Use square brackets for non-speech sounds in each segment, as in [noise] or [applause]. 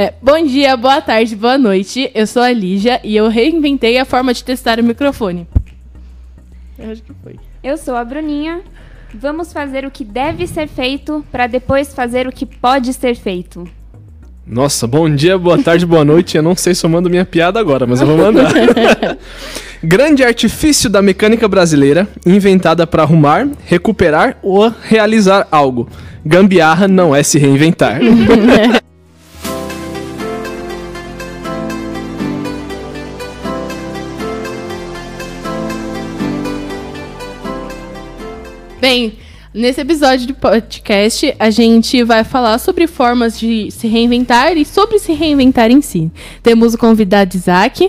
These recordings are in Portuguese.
É, bom dia, boa tarde, boa noite. Eu sou a Lígia e eu reinventei a forma de testar o microfone. Eu acho que foi. Eu sou a Bruninha. Vamos fazer o que deve ser feito para depois fazer o que pode ser feito. Nossa, bom dia, boa tarde, boa noite. Eu não sei se eu mando minha piada agora, mas eu vou mandar. [laughs] Grande artifício da mecânica brasileira, inventada para arrumar, recuperar ou realizar algo. Gambiarra não é se reinventar. [laughs] Bem, nesse episódio do podcast, a gente vai falar sobre formas de se reinventar e sobre se reinventar em si. Temos o convidado Isaac,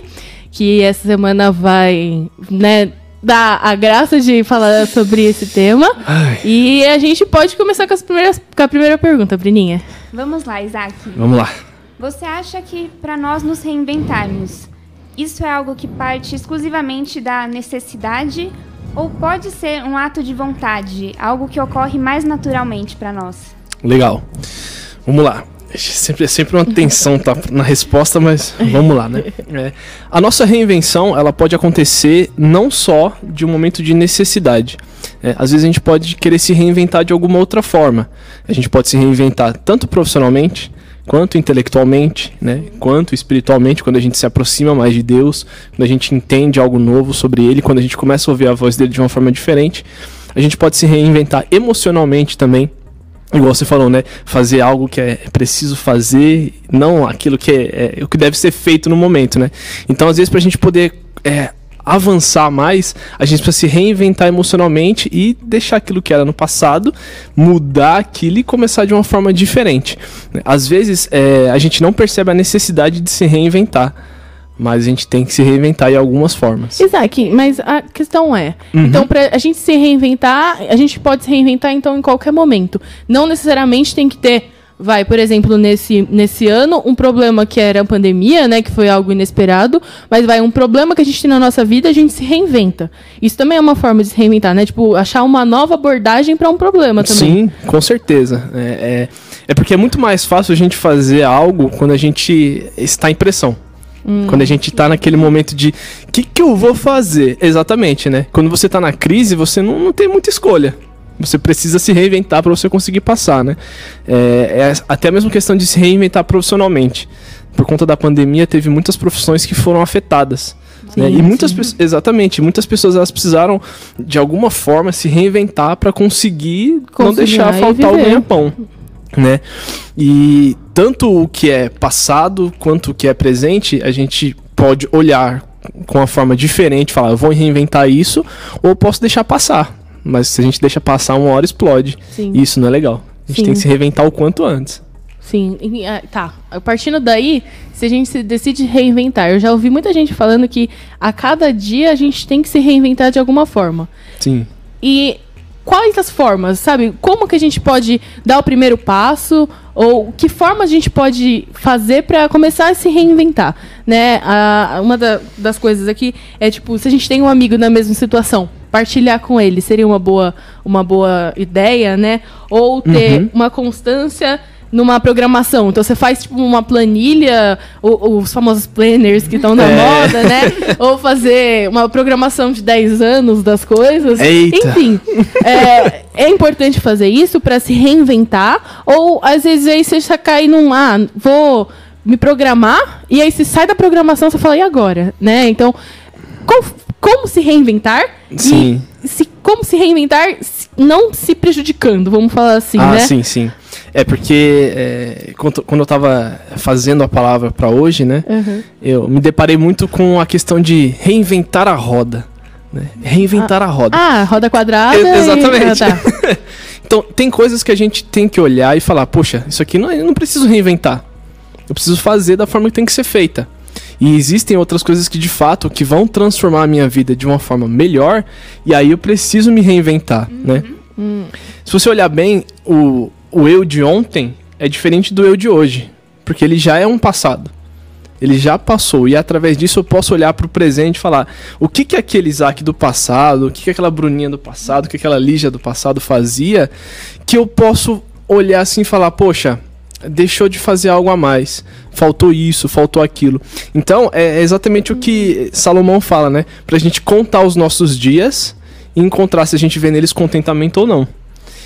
que essa semana vai, né, dar a graça de falar sobre esse tema. Ai. E a gente pode começar com, as primeiras, com a primeira pergunta, Brininha. Vamos lá, Isaac. Vamos lá. Você acha que para nós nos reinventarmos, isso é algo que parte exclusivamente da necessidade ou pode ser um ato de vontade, algo que ocorre mais naturalmente para nós? Legal. Vamos lá. Sempre, sempre uma tensão tá, na resposta, mas vamos lá, né? É, a nossa reinvenção, ela pode acontecer não só de um momento de necessidade. É, às vezes a gente pode querer se reinventar de alguma outra forma. A gente pode se reinventar tanto profissionalmente, quanto intelectualmente, né, quanto espiritualmente, quando a gente se aproxima mais de Deus, quando a gente entende algo novo sobre Ele, quando a gente começa a ouvir a voz dele de uma forma diferente, a gente pode se reinventar emocionalmente também, igual você falou, né, fazer algo que é preciso fazer, não aquilo que é, é o que deve ser feito no momento, né. Então, às vezes, para a gente poder é, avançar mais, a gente precisa se reinventar emocionalmente e deixar aquilo que era no passado, mudar aquilo e começar de uma forma diferente. Às vezes é, a gente não percebe a necessidade de se reinventar. Mas a gente tem que se reinventar em algumas formas. Isaac, mas a questão é: uhum. então, para a gente se reinventar, a gente pode se reinventar então em qualquer momento. Não necessariamente tem que ter vai, por exemplo, nesse, nesse ano, um problema que era a pandemia, né, que foi algo inesperado, mas vai um problema que a gente tem na nossa vida, a gente se reinventa. Isso também é uma forma de se reinventar, né? Tipo, achar uma nova abordagem para um problema também. Sim, com certeza. É, é, é, porque é muito mais fácil a gente fazer algo quando a gente está em pressão. Hum. Quando a gente está naquele momento de o que, que eu vou fazer? Exatamente, né? Quando você está na crise, você não, não tem muita escolha. Você precisa se reinventar para você conseguir passar, né? É, é até mesmo questão de se reinventar profissionalmente. Por conta da pandemia, teve muitas profissões que foram afetadas. Sim, né? E muitas pessoas, exatamente, muitas pessoas elas precisaram de alguma forma se reinventar para conseguir não deixar faltar o ganha-pão, né? E tanto o que é passado quanto o que é presente, a gente pode olhar com uma forma diferente, falar, eu vou reinventar isso, ou posso deixar passar. Mas se a gente deixa passar uma hora, explode. Sim. Isso não é legal. A gente Sim. tem que se reventar o quanto antes. Sim, ah, tá. Partindo daí, se a gente decide reinventar, eu já ouvi muita gente falando que a cada dia a gente tem que se reinventar de alguma forma. Sim. E quais as formas, sabe? Como que a gente pode dar o primeiro passo ou que forma a gente pode fazer para começar a se reinventar, né? A, uma da, das coisas aqui é tipo, se a gente tem um amigo na mesma situação, partilhar com ele seria uma boa, uma boa ideia, né? Ou ter uhum. uma constância numa programação. Então você faz tipo uma planilha, os famosos planners que estão na [laughs] é. moda, né? Ou fazer uma programação de 10 anos das coisas. Eita. Enfim, é, é importante fazer isso para se reinventar. Ou às vezes aí você cai num, ah, vou me programar, e aí se sai da programação, você fala, e agora? Né? Então, qual, como se reinventar sim. e se, como se reinventar não se prejudicando, vamos falar assim, ah, né? sim, sim. É porque é, quando, quando eu estava fazendo a palavra para hoje, né, uhum. eu me deparei muito com a questão de reinventar a roda. Né? Reinventar ah, a roda. Ah, roda quadrada. Exatamente. E... Ah, tá. então, tem coisas que a gente tem que olhar e falar, poxa, isso aqui não, eu não preciso reinventar. Eu preciso fazer da forma que tem que ser feita. E existem outras coisas que de fato que vão transformar a minha vida de uma forma melhor, e aí eu preciso me reinventar, uhum. né? Uhum. Se você olhar bem, o, o eu de ontem é diferente do eu de hoje, porque ele já é um passado. Ele já passou e através disso eu posso olhar para o presente e falar o que que aquele Isaac do passado, o que que aquela Bruninha do passado, o que aquela Lígia do passado fazia, que eu posso olhar assim e falar, poxa, deixou de fazer algo a mais. Faltou isso, faltou aquilo. Então, é exatamente o que Salomão fala, né? Pra gente contar os nossos dias e encontrar se a gente vê neles contentamento ou não.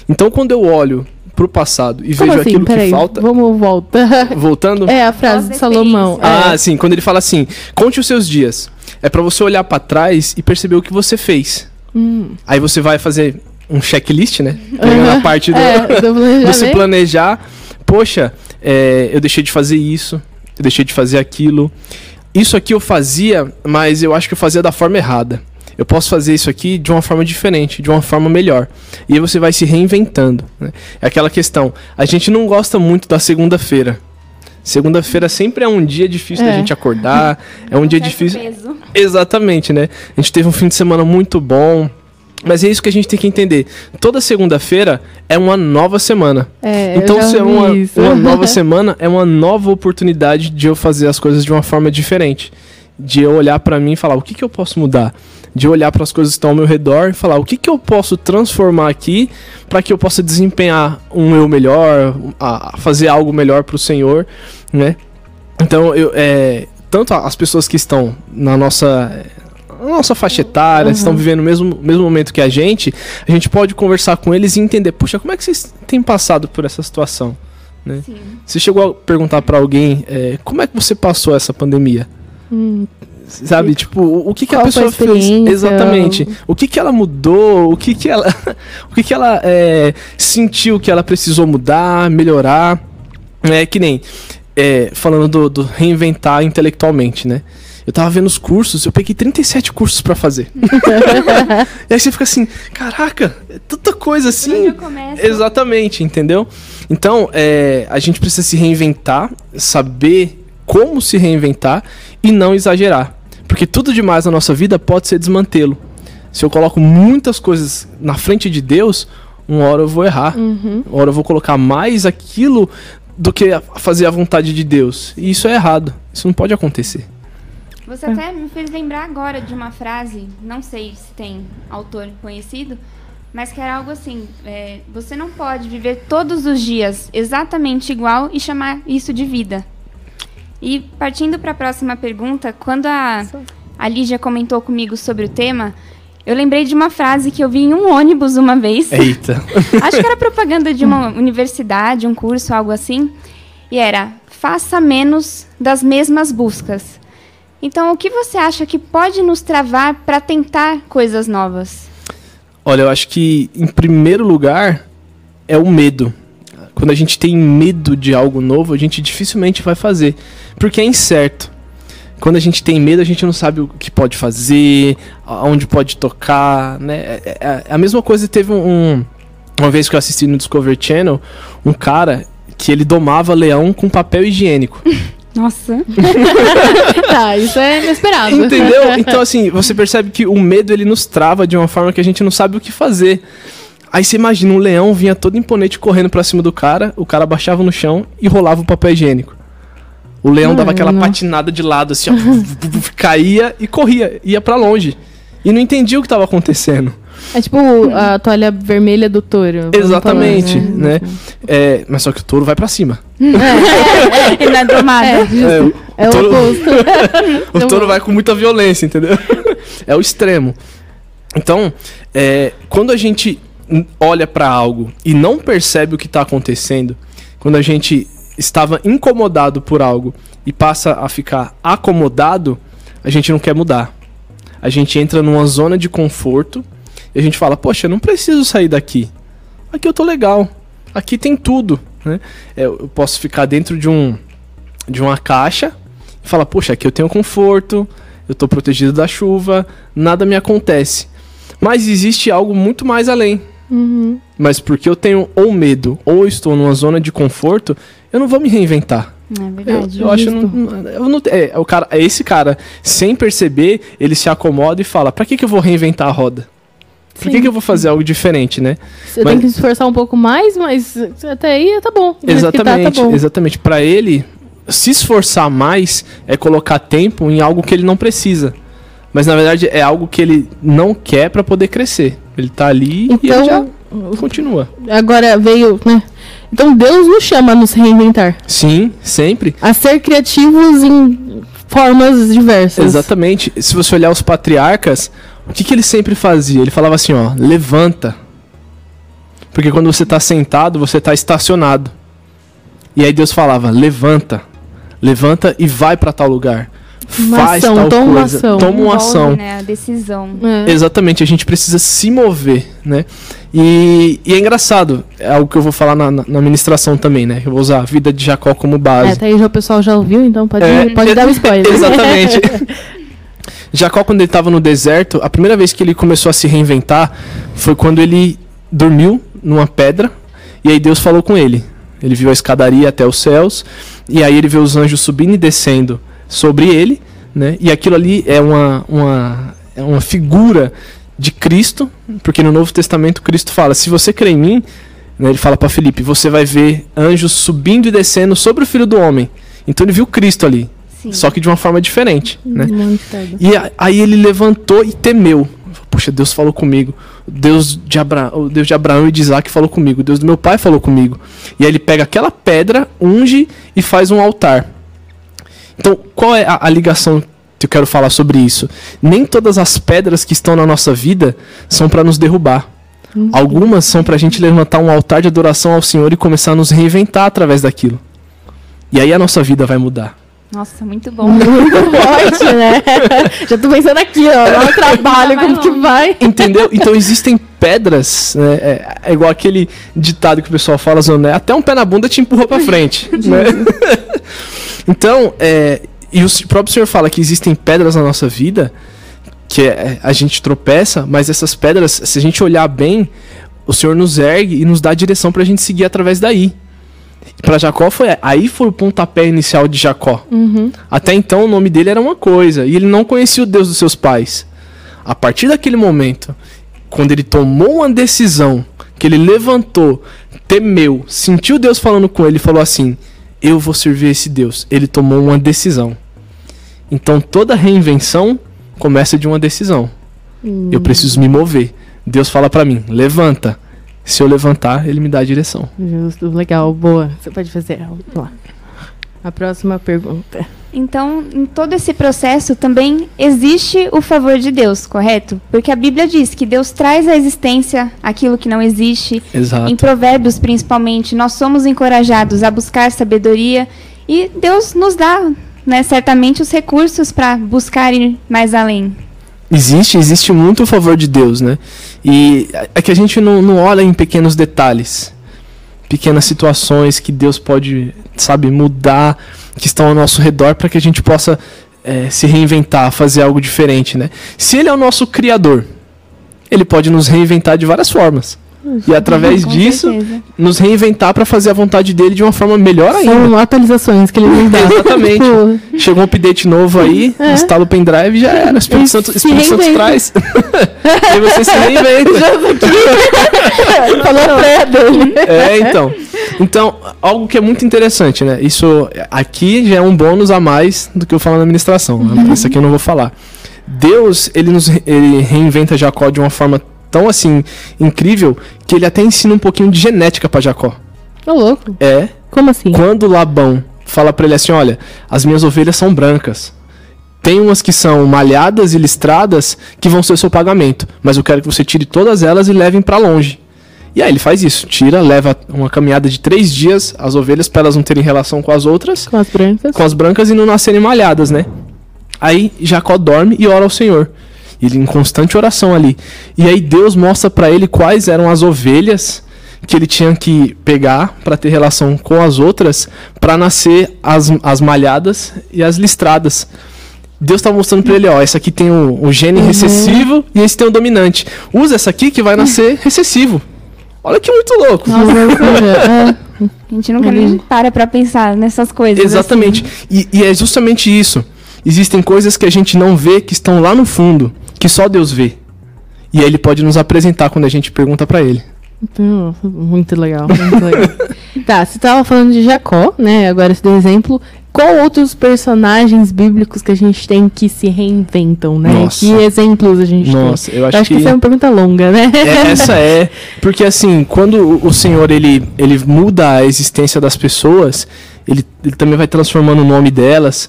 Então, quando eu olho pro passado e Como vejo assim? aquilo Peraí, que falta, vamos voltar. [laughs] voltando. É a frase de Salomão. Ah, é. sim, quando ele fala assim, conte os seus dias. É pra você olhar pra trás e perceber o que você fez. Hum. Aí você vai fazer um checklist, né? Pegando a Aham. parte do, É, do [laughs] você planejar, poxa, é, eu deixei de fazer isso, eu deixei de fazer aquilo. Isso aqui eu fazia, mas eu acho que eu fazia da forma errada. Eu posso fazer isso aqui de uma forma diferente, de uma forma melhor. E aí você vai se reinventando. né? É aquela questão. A gente não gosta muito da segunda-feira. Segunda-feira sempre é um dia difícil da É. gente acordar. É um dia [laughs] difícil. peso. Exatamente, né? A gente teve um fim de semana muito bom. Mas é isso que a gente tem que entender. Toda segunda-feira é uma nova semana. É, então, se é uma, uma [laughs] nova semana, é uma nova oportunidade de eu fazer as coisas de uma forma diferente. De eu olhar pra mim e falar: o que, que eu posso mudar? De olhar para as coisas que estão ao meu redor e falar: o que, que eu posso transformar aqui para que eu possa desempenhar um eu melhor, a, fazer algo melhor para o Senhor, né? Então, eu, é, tanto as pessoas que estão na nossa nossa faixa etária, estão vivendo o mesmo, mesmo momento que a gente, a gente pode conversar com eles e entender, puxa, como é que vocês têm passado por essa situação? Sim. Você chegou a perguntar pra alguém, é, como é que você passou essa pandemia? Hum, Sabe, tipo, o, que, que a foi a pessoa fez? Exatamente. O que, que ela mudou? O que, que ela, [laughs] o que, que ela é, sentiu que ela precisou mudar, melhorar? É que nem é, falando do, do reinventar intelectualmente, né? Eu tava vendo os cursos, eu peguei 37 cursos pra fazer. [laughs] e aí você fica assim, caraca, é tanta coisa assim. Exatamente, entendeu? Então, é, a gente precisa se reinventar, saber como se reinventar e não exagerar. Porque tudo demais na nossa vida pode ser desmantê-lo. Se eu coloco muitas coisas na frente de Deus, uma hora eu vou errar. uhum. Uma hora eu vou colocar mais aquilo do que fazer a vontade de Deus. E isso é errado. Isso não pode acontecer. Você até me fez lembrar agora de uma frase, não sei se tem autor conhecido, mas que era algo assim: é, você não pode viver todos os dias exatamente igual e chamar isso de vida. E partindo para a próxima pergunta, quando a, a Lígia comentou comigo sobre o tema, eu lembrei de uma frase que eu vi em um ônibus uma vez. Eita. [laughs] Acho que era propaganda de uma universidade, um curso, algo assim. E era: faça menos das mesmas buscas. Então, o que você acha que pode nos travar para tentar coisas novas? Olha, eu acho que em primeiro lugar é o medo. Quando a gente tem medo de algo novo, a gente dificilmente vai fazer, porque é incerto. Quando a gente tem medo, a gente não sabe o que pode fazer, aonde pode tocar, né? É, é- é a mesma coisa teve um uma vez que eu assisti no Discovery Channel, um cara que ele domava leão com papel higiênico. [laughs] Nossa. [laughs] Tá, isso é inesperado. Entendeu? [laughs] Então, assim, você percebe que o medo ele nos trava de uma forma que a gente não sabe o que fazer. Aí você imagina, um leão vinha todo imponente correndo pra cima do cara, o cara baixava no chão e rolava o papel higiênico. O leão dava aquela Mano. patinada de lado, assim, ó, [laughs] caía e corria, ia pra longe. E não entendia o que tava acontecendo. É tipo a [laughs] toalha vermelha do touro. Exatamente, falar, né? É, mas só que o touro vai pra cima. [laughs] Ele não é domado. É, justo. É, o- É o touro- oposto. [laughs] O Então- touro vai com muita violência, entendeu? é o extremo. Então, é, quando a gente olha pra algo e não percebe o que tá acontecendo, quando a gente estava incomodado por algo e passa a ficar acomodado, a gente não quer mudar. A gente entra numa zona de conforto e a gente fala: Poxa, eu não preciso sair daqui. Aqui eu tô legal. Aqui tem tudo. Né? É, Eu posso ficar dentro de um de uma caixa e falar: Poxa, aqui eu tenho conforto, eu tô protegido da chuva, nada me acontece. Mas existe algo muito mais além. Uhum. Mas porque eu tenho ou medo ou eu estou numa zona de conforto, eu não vou me reinventar. É Eu, verdade. eu acho justo. não, eu não, é, é o cara, é esse cara, sem perceber, ele se acomoda e fala: "Pra que que eu vou reinventar a roda? Por que que eu vou fazer algo diferente, né?" Você Mas- tem que se esforçar um pouco mais, mas até aí tá bom. Que Exatamente, tá, tá bom. exatamente. Para ele se esforçar mais é colocar tempo em algo que ele não precisa. Mas na verdade é algo que ele não quer para poder crescer. Ele tá ali e ele já Então, continua. agora veio, né? Então Deus nos chama a nos reinventar, Sim, sempre. a ser criativos em formas diversas. Exatamente. Se você olhar os patriarcas, o que, que ele sempre fazia? Ele falava assim, ó, levanta. Porque quando você está sentado, você está estacionado. E aí Deus falava, levanta. Levanta e vai para tal lugar. Uma Faz ação, tal toma uma coisa. ação. Toma uma Envolve, ação. né, a decisão. É. Exatamente, a gente precisa se mover, né? E, e é engraçado, é algo que eu vou falar na, na, na ministração também, né? Eu vou usar a vida de Jacó como base. É, até aí já o pessoal já ouviu, então pode, É, pode dar o spoiler. Exatamente. [laughs] Jacó, quando ele estava no deserto, a primeira vez que ele começou a se reinventar foi quando ele dormiu numa pedra e aí Deus falou com ele. Ele viu a escadaria até os céus e aí ele viu os anjos subindo e descendo sobre ele, né? E aquilo ali é uma, uma, é uma figura de Cristo, porque no Novo Testamento Cristo fala: se você crê em mim, né, ele fala para Felipe, você vai ver anjos subindo e descendo sobre o Filho do Homem. Então ele viu Cristo ali, Sim. só que de uma forma diferente, né? Muito. E a- aí ele levantou e temeu. Poxa, Deus falou comigo. Deus de, Abra... o Deus de Abraão e de Isaac falou comigo. O Deus do meu pai falou comigo. E aí ele pega aquela pedra, unge e faz um altar. Então, qual é a, a ligação que eu quero falar sobre isso? Nem todas as pedras que estão na nossa vida são para nos derrubar. Algumas são para a gente levantar um altar de adoração ao Senhor e começar a nos reinventar através daquilo. E aí a nossa vida vai mudar. Nossa, muito bom. Muito [laughs] forte, né? Já tô pensando aqui, ó, no trabalho, como que vai. Entendeu? Então existem pedras, né? É, é igual aquele ditado que o pessoal fala, né? Até um pé na bunda te empurra pra frente. [laughs] né? [laughs] então, é, e o próprio Senhor fala que existem pedras na nossa vida que é, a gente tropeça, mas essas pedras, se a gente olhar bem, o Senhor nos ergue e nos dá a direção pra gente seguir através daí. Pra Jacó foi aí foi o pontapé inicial de Jacó. Uhum. Até então o nome dele era uma coisa e ele não conhecia o Deus dos seus pais. A partir daquele momento, quando ele tomou uma decisão, que ele levantou, temeu, sentiu Deus falando com ele falou assim: Eu vou servir esse Deus. Ele tomou uma decisão. Então toda reinvenção começa de uma decisão. Eu preciso me mover. Deus fala pra mim: Levanta. Se eu levantar, ele me dá a direção. Justo, legal, boa. Você pode fazer. Vamos lá. A próxima pergunta. Então, em todo esse processo também existe o favor de Deus, correto? Porque a Bíblia diz que Deus traz à existência aquilo que não existe. Exato. Em Provérbios, principalmente, nós somos encorajados a buscar sabedoria e Deus nos dá, né, certamente, os recursos para buscar ir mais além. Existe, existe muito o favor de Deus, né? E é que a gente não, não olha em pequenos detalhes, pequenas situações que Deus pode, sabe, mudar, que estão ao nosso redor para que a gente possa eh, se reinventar, fazer algo diferente, né? Se Ele é o nosso Criador, Ele pode nos reinventar de várias formas. E através Com disso, certeza. nos reinventar para fazer a vontade dele de uma forma melhor ainda. São atualizações que ele nos dá. Exatamente. Tipo, Chegou um update novo aí, É. instala o pendrive e já era. O Espírito Santo, Espírito Santo traz. [laughs] e você se [laughs] reinventa. [laughs] falou dele. É, então. Então, algo que é muito interessante, né? Isso aqui já é um bônus a mais do que eu falo na administração. Né? Isso aqui eu não vou falar. Deus, ele nos ele reinventa Jacó de uma forma tão assim incrível que ele até ensina um pouquinho de genética pra Jacó. Ô, louco. É, Como assim? quando Labão fala pra ele assim, olha, as minhas ovelhas são brancas. Tem umas que são malhadas e listradas que vão ser o seu pagamento, mas eu quero que você tire todas elas e levem pra longe. E aí ele faz isso, tira, leva uma caminhada de três dias as ovelhas para elas não terem relação com as outras, Com as brancas. com as brancas e não nascerem malhadas, né? Aí Jacó dorme e ora ao Senhor. Ele em constante oração ali. E aí Deus mostra pra ele quais eram as ovelhas que ele tinha que pegar para ter relação com as outras para nascer as, as malhadas e as listradas. Deus tá mostrando pra ele, ó, essa aqui tem o, o gene recessivo e esse tem o dominante. Usa essa aqui que vai nascer recessivo. Olha que muito louco. Nossa, [laughs] é. A gente nunca nem para pra pensar nessas coisas. Exatamente. assim. E, e é justamente isso. Existem coisas que a gente não vê, que estão lá no fundo, que só Deus vê. E aí ele pode nos apresentar quando a gente pergunta pra ele. Então, muito legal, muito legal. [laughs] tá, você tava falando de Jacó, né? Agora esse exemplo. Qual outros personagens bíblicos que a gente tem que se reinventam, né? Nossa. Que exemplos a gente Nossa, tem? eu acho, Eu acho que que essa é uma pergunta longa, né? É, essa é, [laughs] porque assim, quando o- o Senhor ele, ele muda a existência das pessoas, ele, ele também vai transformando o nome delas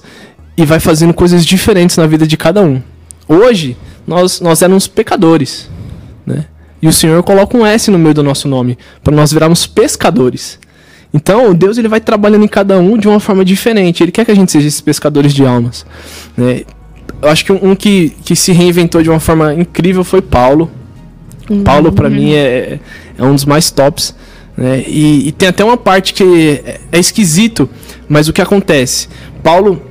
e vai fazendo coisas diferentes na vida de cada um. Hoje, nós, nós éramos pecadores, né? E o Senhor coloca um S no meio do nosso nome, para nós virarmos pescadores. Então, Deus ele vai trabalhando em cada um de uma forma diferente. Ele quer que a gente seja esses pescadores de almas, né? Eu acho que um, um que, que se reinventou de uma forma incrível foi Paulo. Paulo, pra mim, é, é um dos mais tops. Né? E, e tem até uma parte que é, é esquisito, mas o que acontece? Paulo,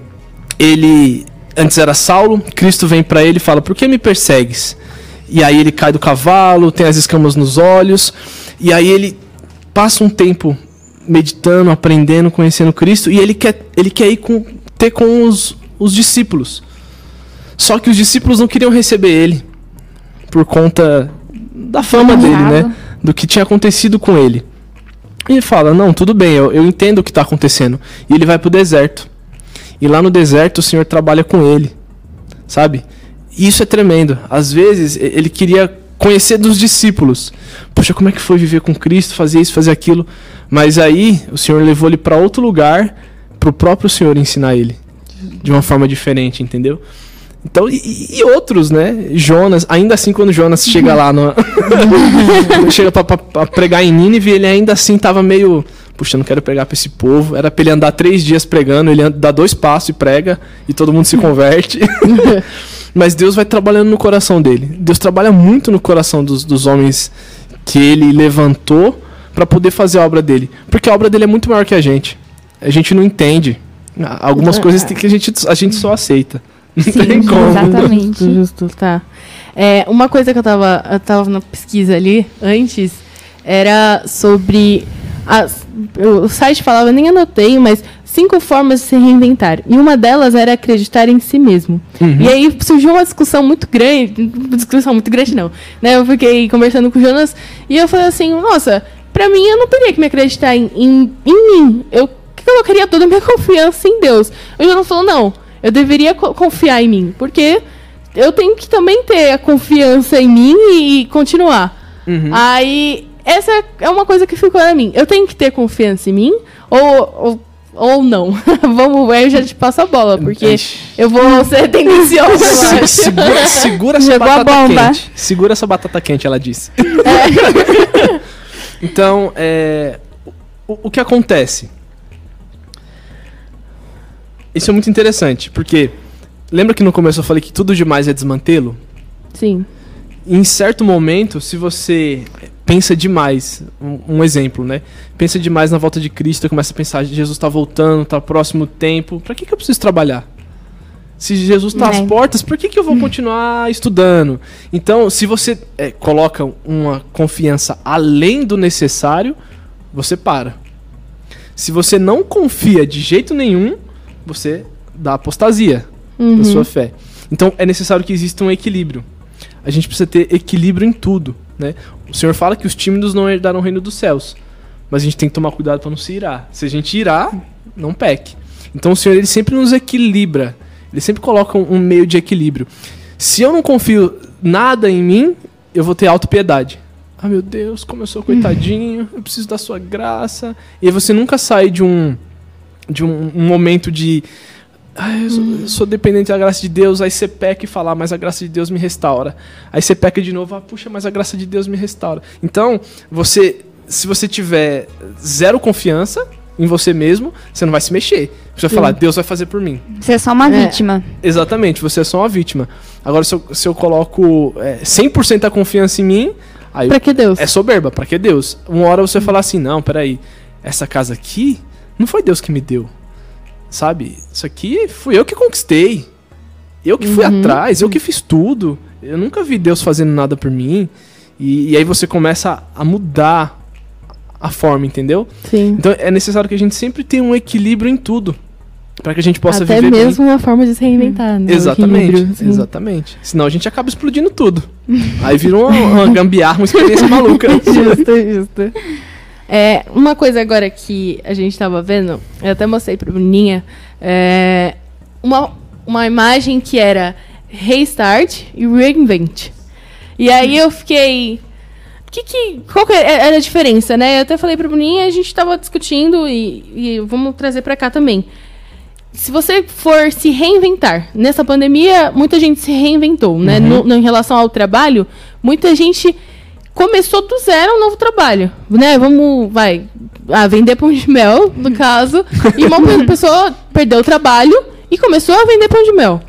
ele antes era Saulo, Cristo vem pra ele e fala: Por que me persegues? E aí ele cai do cavalo, tem as escamas nos olhos, e aí ele passa um tempo meditando, aprendendo, conhecendo Cristo, e ele quer, ele quer ir com, ter com os, os discípulos. Só que os discípulos não queriam receber ele por conta da fama dele, né? Do que tinha acontecido com ele. E ele fala: Não, tudo bem, eu, eu entendo o que está acontecendo. E ele vai pro deserto. E lá no deserto o Senhor trabalha com ele, sabe? Isso é tremendo. Às vezes ele queria conhecer dos discípulos. Poxa, como é que foi viver com Cristo, fazer isso, fazer aquilo? Mas aí o Senhor levou ele para outro lugar, para o próprio Senhor ensinar ele de uma forma diferente, entendeu? Então, e, e outros, né? Jonas, ainda assim, quando Jonas chega lá no. [laughs] chega pra pregar em Nínive, ele ainda assim tava meio. Puxa, eu não quero pregar pra esse povo. Era pra ele andar três dias pregando, ele dá dois passos e prega, e todo mundo se [laughs] converte. [laughs] Mas Deus vai trabalhando no coração dele. Deus trabalha muito no coração dos, dos homens que ele levantou pra poder fazer a obra dele. Porque a obra dele é muito maior que a gente. A gente não entende. Ah, Algumas É. coisas tem que a gente, a gente só aceita. Não Sim, tem como. exatamente. Justo, [laughs] justo, tá. É, uma coisa que eu tava, eu tava na pesquisa ali antes era sobre. As, o site falava, eu nem anotei, mas cinco formas de se reinventar. E uma delas era acreditar em si mesmo. Uhum. E aí surgiu uma discussão muito grande. Discussão muito grande, não. Né? Eu fiquei conversando com o Jonas e eu falei assim, nossa, pra mim eu não teria que me acreditar em, em, em mim. Eu colocaria toda a minha [laughs] confiança em Deus. O Jonas falou, não, eu deveria co- confiar em mim. Porque eu tenho que também ter a confiança em mim e, e continuar. Uhum. Aí, essa é uma coisa que ficou na mim. Eu tenho que ter confiança em mim ou, ou, ou não? [laughs] Vamos, aí eu já te passo a bola, porque eu vou ser tendenciosa, eu Se- segura, segura essa batata bomba. quente. Segura essa batata quente, ela disse. [laughs] então, é, o, o que acontece? Isso é muito interessante, porque lembra que no começo eu falei que tudo demais é desmantê-lo? Sim. em certo momento, se você pensa demais, um, um exemplo, né? Pensa demais na volta de Cristo, começa a pensar, Jesus está voltando, está próximo o tempo, para que, que eu preciso trabalhar? Se Jesus está às É. portas, por que, que eu vou continuar [laughs] estudando? Então, se você é, coloca uma confiança além do necessário, você para. Se você não confia de jeito nenhum, você dá apostasia Uhum. da sua fé. Então é necessário que exista um equilíbrio. A gente precisa ter equilíbrio em tudo, né? O Senhor fala que os tímidos não herdarão o reino dos céus, mas a gente tem que tomar cuidado para não se irar. Se a gente irar, não peque. Então o Senhor ele sempre nos equilibra. Ele sempre coloca um, meio de equilíbrio. Se eu não confio nada em mim, eu vou ter autopiedade. Ah, meu Deus, como eu sou coitadinho, eu preciso da sua graça. E você nunca sai de um de um, um momento de ah, eu sou, eu sou dependente da graça de Deus, aí você peca e fala, ah, mas a graça de Deus me restaura. Aí você peca de novo, ah, puxa, mas a graça de Deus me restaura. Então, você, se você tiver zero confiança em você mesmo, você não vai se mexer. Você vai falar, Deus vai fazer por mim. Você é só uma É. vítima. Exatamente, você é só uma vítima. Agora, se eu, se eu coloco é, 100% da confiança em mim, aí Pra que Deus? é soberba, pra que Deus? Uma hora você falar assim, não, peraí, essa casa aqui não foi Deus que me deu. Sabe? Isso aqui fui eu que conquistei. Eu que fui Uhum. atrás, eu que fiz tudo. Eu nunca vi Deus fazendo nada por mim. E, e aí você começa a mudar a forma, entendeu? Sim. Então é necessário que a gente sempre tenha um equilíbrio em tudo. para que a gente possa Até viver bem. mesmo uma forma de se reinventar, né? Exatamente, exatamente. Senão a gente acaba explodindo tudo. [laughs] Aí vira uma, uma gambiarra, uma experiência maluca. [laughs] justo, justo. É, uma coisa agora que a gente tava vendo, eu até mostrei pra Bruninha, é, uma, uma imagem que era restart e reinvent. E aí eu fiquei. Que que, qual que era a diferença, né? Eu até falei pra Bruninha, a gente tava discutindo e, e vamos trazer pra cá também. Se você for se reinventar, nessa pandemia, muita gente se reinventou, né? No, no- em relação ao trabalho, muita gente começou do zero um novo trabalho, né? Vamos, vai, ah, vender pão de mel, no caso, e uma [laughs] pessoa perdeu o trabalho e começou a vender pão de mel.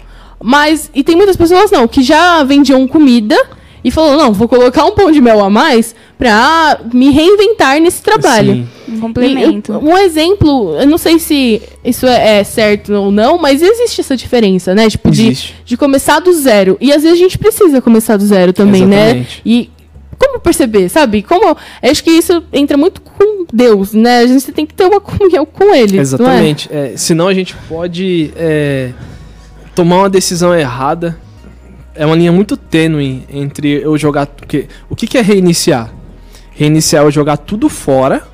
Mas, e tem muitas pessoas não, que já vendiam comida e falou, não, vou colocar um pão de mel a mais pra me reinventar nesse trabalho. Sim. Um complemento. E eu- um exemplo, eu não sei se isso é, é certo ou não, mas existe essa diferença, né? Tipo, de, Existe. de começar do zero. E às vezes a gente precisa começar do zero também, né? Exatamente. E como perceber, sabe? Como. Acho que isso entra muito com Deus, né? A gente tem que ter uma [laughs] comunhão com ele. não é? Exatamente. É, senão a gente pode é, tomar uma decisão errada. É uma linha muito tênue entre eu jogar. Porque, o que, que é reiniciar? Reiniciar é jogar tudo fora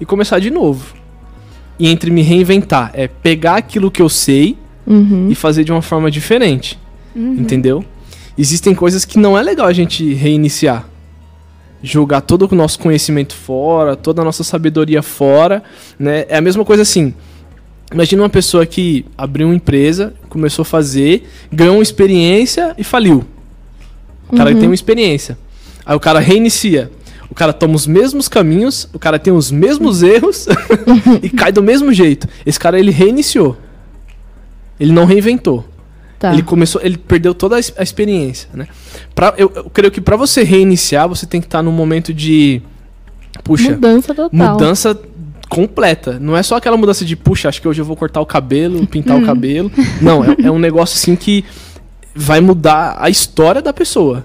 e começar de novo. E entre me reinventar é pegar aquilo que eu sei Uhum. e fazer de uma forma diferente. Entendeu? Existem coisas que não é legal a gente reiniciar. Jogar todo o nosso conhecimento fora, toda a nossa sabedoria fora, né? É a mesma coisa assim. Imagina uma pessoa que abriu uma empresa, começou a fazer, ganhou uma experiência e faliu. O cara tem uma experiência. Aí o cara reinicia. O cara toma os mesmos caminhos, o cara tem os mesmos [laughs] erros [laughs] e cai do mesmo jeito. Esse cara ele reiniciou. Ele não reinventou. Tá. Ele começou, ele perdeu toda a, ex- a experiência, né? Pra, eu, eu creio que pra você reiniciar, você tem que estar num momento de puxa, Mudança total. mudança completa. Não é só aquela mudança de puxa, acho que hoje eu vou cortar o cabelo, pintar o cabelo. Não, é, é um negócio assim que vai mudar a história da pessoa,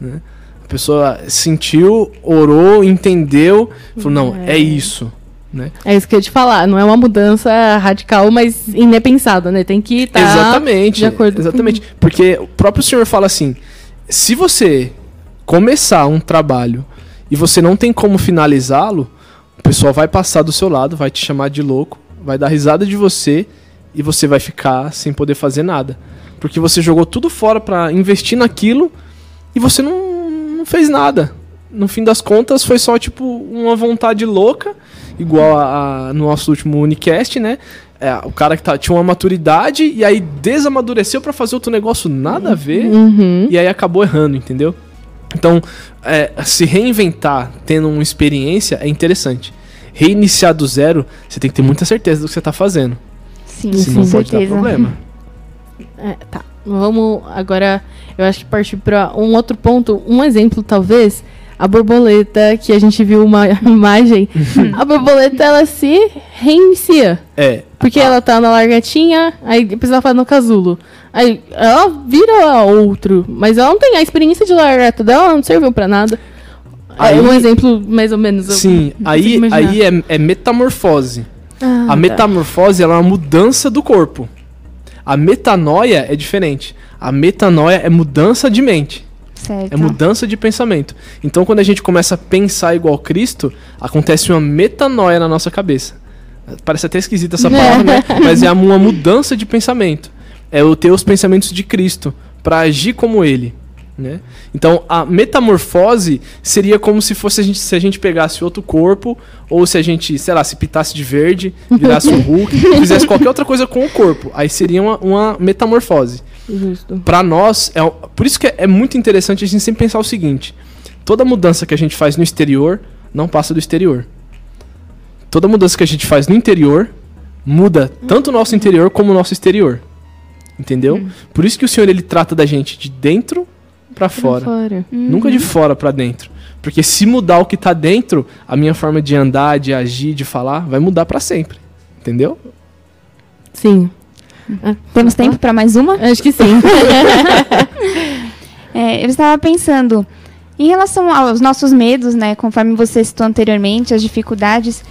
né? A pessoa sentiu, orou, entendeu, falou, não, é, isso, né? É isso que eu ia te falar. Não é uma mudança radical, mas inepensada, né? Tem que estar. exatamente. de acordo com- exatamente. Porque o próprio senhor fala assim: se você começar um trabalho e você não tem como finalizá-lo, o pessoal vai passar do seu lado, vai te chamar de louco, vai dar risada de você e você vai ficar sem poder fazer nada. Porque você jogou tudo fora pra investir naquilo e você não, não fez nada. No fim das contas, foi só tipo uma vontade louca, igual a, a- no nosso último Unicast, né? É, o cara que tá, tinha uma maturidade e aí desamadureceu pra fazer outro negócio nada a ver Uhum. e aí acabou errando, entendeu? Então, é, se reinventar tendo uma experiência é interessante. Reiniciar do zero, você tem que ter muita certeza do que você tá fazendo. Sim, Senão com pode dar certeza. problema. É, tá. Vamos agora, eu acho que partir para um outro ponto, um exemplo talvez, a borboleta que a gente viu uma [laughs] imagem. a borboleta ela se reinicia, É. porque ela tá na largatinha, aí depois ela no casulo. Aí ela vira outro, mas ela não tem a experiência de largata dela, não serviu para nada. Aí- é um exemplo mais ou menos. Sim, aí, aí é, é metamorfose. Ah, A tá. metamorfose ela é uma mudança do corpo. A metanoia é diferente. A metanoia é mudança de mente. Certo. É mudança de pensamento. Então, quando a gente começa a pensar igual Cristo, acontece uma metanoia na nossa cabeça. Parece até esquisita essa palavra, né? [laughs] Mas é uma mudança de pensamento. É eu ter os pensamentos de Cristo para agir como Ele. Né? Então, a metamorfose seria como se fosse a gente, se a gente pegasse outro corpo, ou se a gente, sei lá, se pintasse de verde, virasse um Hulk, [laughs] fizesse qualquer outra coisa com o corpo. Aí seria uma, uma metamorfose. Justo. Pra nós, é, por isso que é, é muito interessante a gente sempre pensar o seguinte: toda mudança que a gente faz no exterior não passa do exterior. Toda mudança que a gente faz no interior muda tanto o nosso interior como o nosso exterior. Entendeu? Por isso que o Senhor ele trata da gente de dentro pra fora, Fora. nunca de fora pra dentro. Porque se mudar o que tá dentro, a minha forma de andar, de agir, de falar, vai mudar pra sempre. Entendeu? Sim. Temos tempo para mais uma? Acho que sim. [laughs] É, eu estava pensando, em relação aos nossos medos, né, conforme você citou anteriormente, as dificuldades,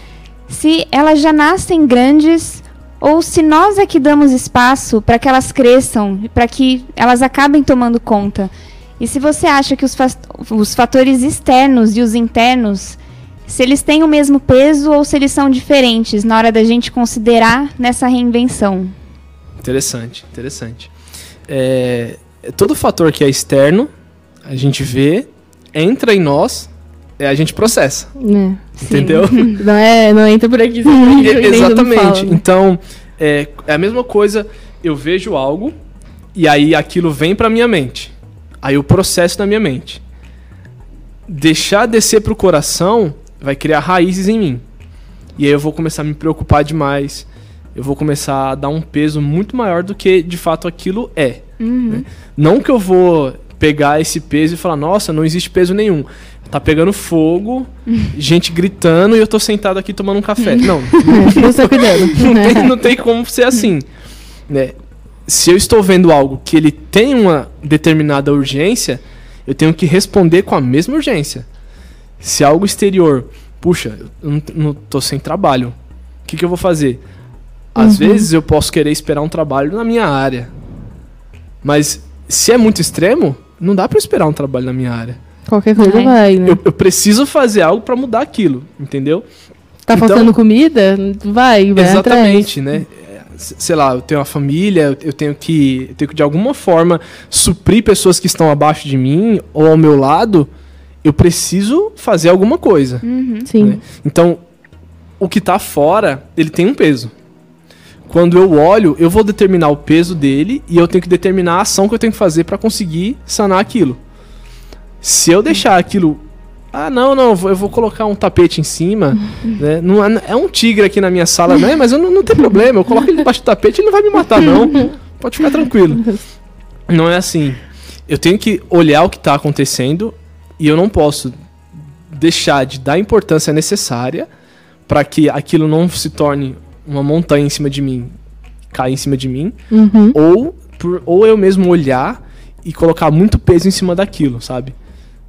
se elas já nascem grandes ou se nós é que damos espaço para que elas cresçam, para que elas acabem tomando conta. E se você acha que os, fa os fatores externos e os internos, se eles têm o mesmo peso ou se eles são diferentes na hora da gente considerar nessa reinvenção. Interessante, interessante. É, todo fator que é externo, a gente vê, entra em nós, é, a gente processa. É, entendeu? [laughs] Não, é, não entra por aqui. [laughs] Exatamente. Fala, né? Então, é, é a mesma coisa, eu vejo algo e aí aquilo vem para minha mente. Aí eu processo na minha mente. Deixar descer pro coração vai criar raízes em mim. E aí eu vou começar a me preocupar demais. Eu vou começar a dar um peso muito maior do que de fato aquilo é. Uhum. Né? Não que eu vou pegar esse peso e falar, nossa, não existe peso nenhum. Tá pegando fogo, [laughs] gente gritando e eu tô sentado aqui tomando um café. Não. [laughs] não, [laughs] não, tem, não tem como ser assim. Né? Se eu estou vendo algo que ele tem uma determinada urgência, eu tenho que responder com a mesma urgência. Se algo exterior, puxa, eu não, não tô sem trabalho, o que, que eu vou fazer? Às uhum. vezes eu posso querer esperar um trabalho na minha área. Mas se é muito extremo, não dá para esperar um trabalho na minha área. Qualquer coisa é. vai, né? Eu, eu, preciso fazer algo para mudar aquilo, entendeu? Tá então, faltando comida? Vai, vai Exatamente, atrás. né? Sei lá, eu tenho uma família, eu tenho que, eu tenho que de alguma forma suprir pessoas que estão abaixo de mim ou ao meu lado. Eu preciso fazer alguma coisa. Uhum. Sim. Né? Então, o que tá fora, ele tem um peso. Quando eu olho, eu vou determinar o peso dele e eu tenho que determinar a ação que eu tenho que fazer para conseguir sanar aquilo. Se eu deixar aquilo. Ah, não, não, eu vou colocar um tapete em cima. [laughs] Né? Não é, um tigre aqui na minha sala, né? Mas eu não, não tem problema. Eu coloco ele debaixo do tapete e ele não vai me matar, não. Pode ficar tranquilo. Não é assim. Eu tenho que olhar o que está acontecendo e eu não posso deixar de dar a importância necessária para que aquilo não se torne uma montanha em cima de mim, caia em cima de mim, uhum. ou, por, ou eu mesmo olhar e colocar muito peso em cima daquilo, sabe?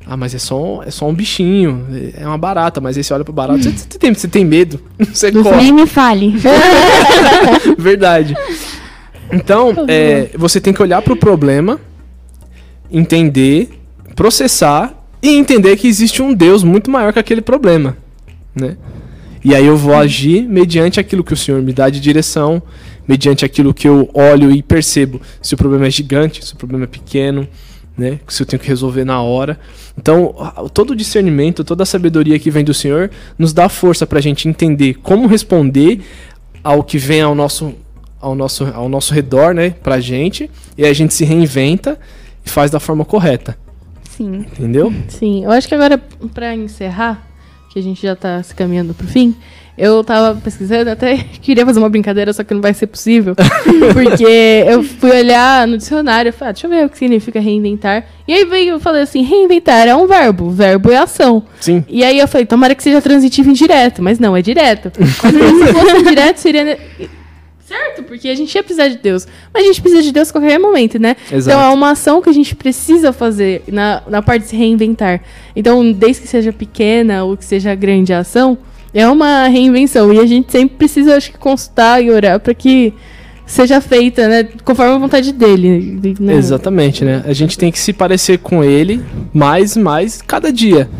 Ah, mas é só, é só um bichinho, é uma barata, mas aí você olha pro barato, você, você, tem, você tem medo, [laughs] você corre. Nem me fale. [laughs] Verdade. Então, é, você tem que olhar pro problema, entender, processar e entender que existe um Deus muito maior que aquele problema, né? E aí eu vou agir mediante aquilo que o Senhor me dá de direção, mediante aquilo que eu olho e percebo se o problema é gigante, se o problema é pequeno, né? Se eu tenho que resolver na hora. Então, todo o discernimento, toda a sabedoria que vem do Senhor nos dá força para a gente entender como responder ao que vem ao nosso, ao nosso, ao nosso redor, né? Pra gente. E aí a gente se reinventa e faz da forma correta. Sim. Entendeu? Sim. Eu acho que agora, para encerrar, que a gente já está se caminhando pro fim, eu tava pesquisando, até [laughs] queria fazer uma brincadeira, só que não vai ser possível. [laughs] porque eu fui olhar no dicionário e falei, ah, deixa eu ver o que significa reinventar. E aí veio, eu falei assim, reinventar é um verbo, verbo é ação. Sim. E aí eu falei, tomara que seja transitivo indireto, mas não, é direto. [laughs] Se fosse direto, seria certo, porque a gente ia precisar de Deus. Mas a gente precisa de Deus a qualquer momento, né? Exato. Então é uma ação que a gente precisa fazer na, na parte de se reinventar. Então, desde que seja pequena ou que seja grande a ação, é uma reinvenção. E a gente sempre precisa, acho que, consultar e orar para que seja feita, né? Conforme a vontade dele. Né? Exatamente, né? A gente tem que se parecer com ele mais, mais, cada dia.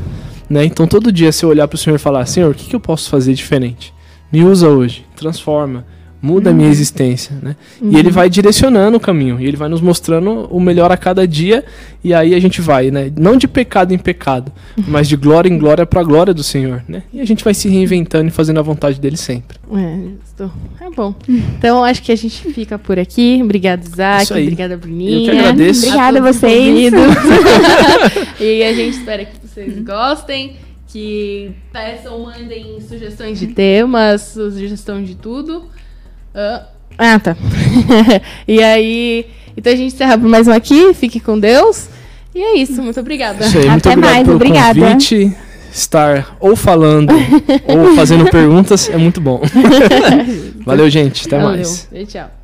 Né? Então, todo dia, se eu olhar para o Senhor e falar: Senhor, o que, que eu posso fazer diferente? Me usa hoje, transforma muda a minha uhum. existência, né? Uhum. E ele vai direcionando o caminho, e ele vai nos mostrando o melhor a cada dia, e aí a gente vai, né? Não de pecado em pecado, uhum. mas de glória em glória para a glória do Senhor, né? E a gente vai se reinventando e fazendo a vontade dele sempre. É, estou... é bom. Então acho que a gente fica por aqui. Obrigado, Isaac. Obrigada, Bruninha. Eu que agradeço. Obrigada a vocês. [laughs] [laughs] e a gente espera que vocês gostem que peçam, mandem sugestões de temas, sugestão de tudo. Ah, ah tá. [laughs] e aí. Então a gente encerra por mais um aqui. Fique com Deus. E é isso. Muito obrigada. Isso aí, muito Até obrigado mais. Pelo Obrigada. Convite. Estar ou falando [laughs] ou fazendo perguntas é muito bom. [laughs] Valeu, gente. Até Valeu. mais. tchau.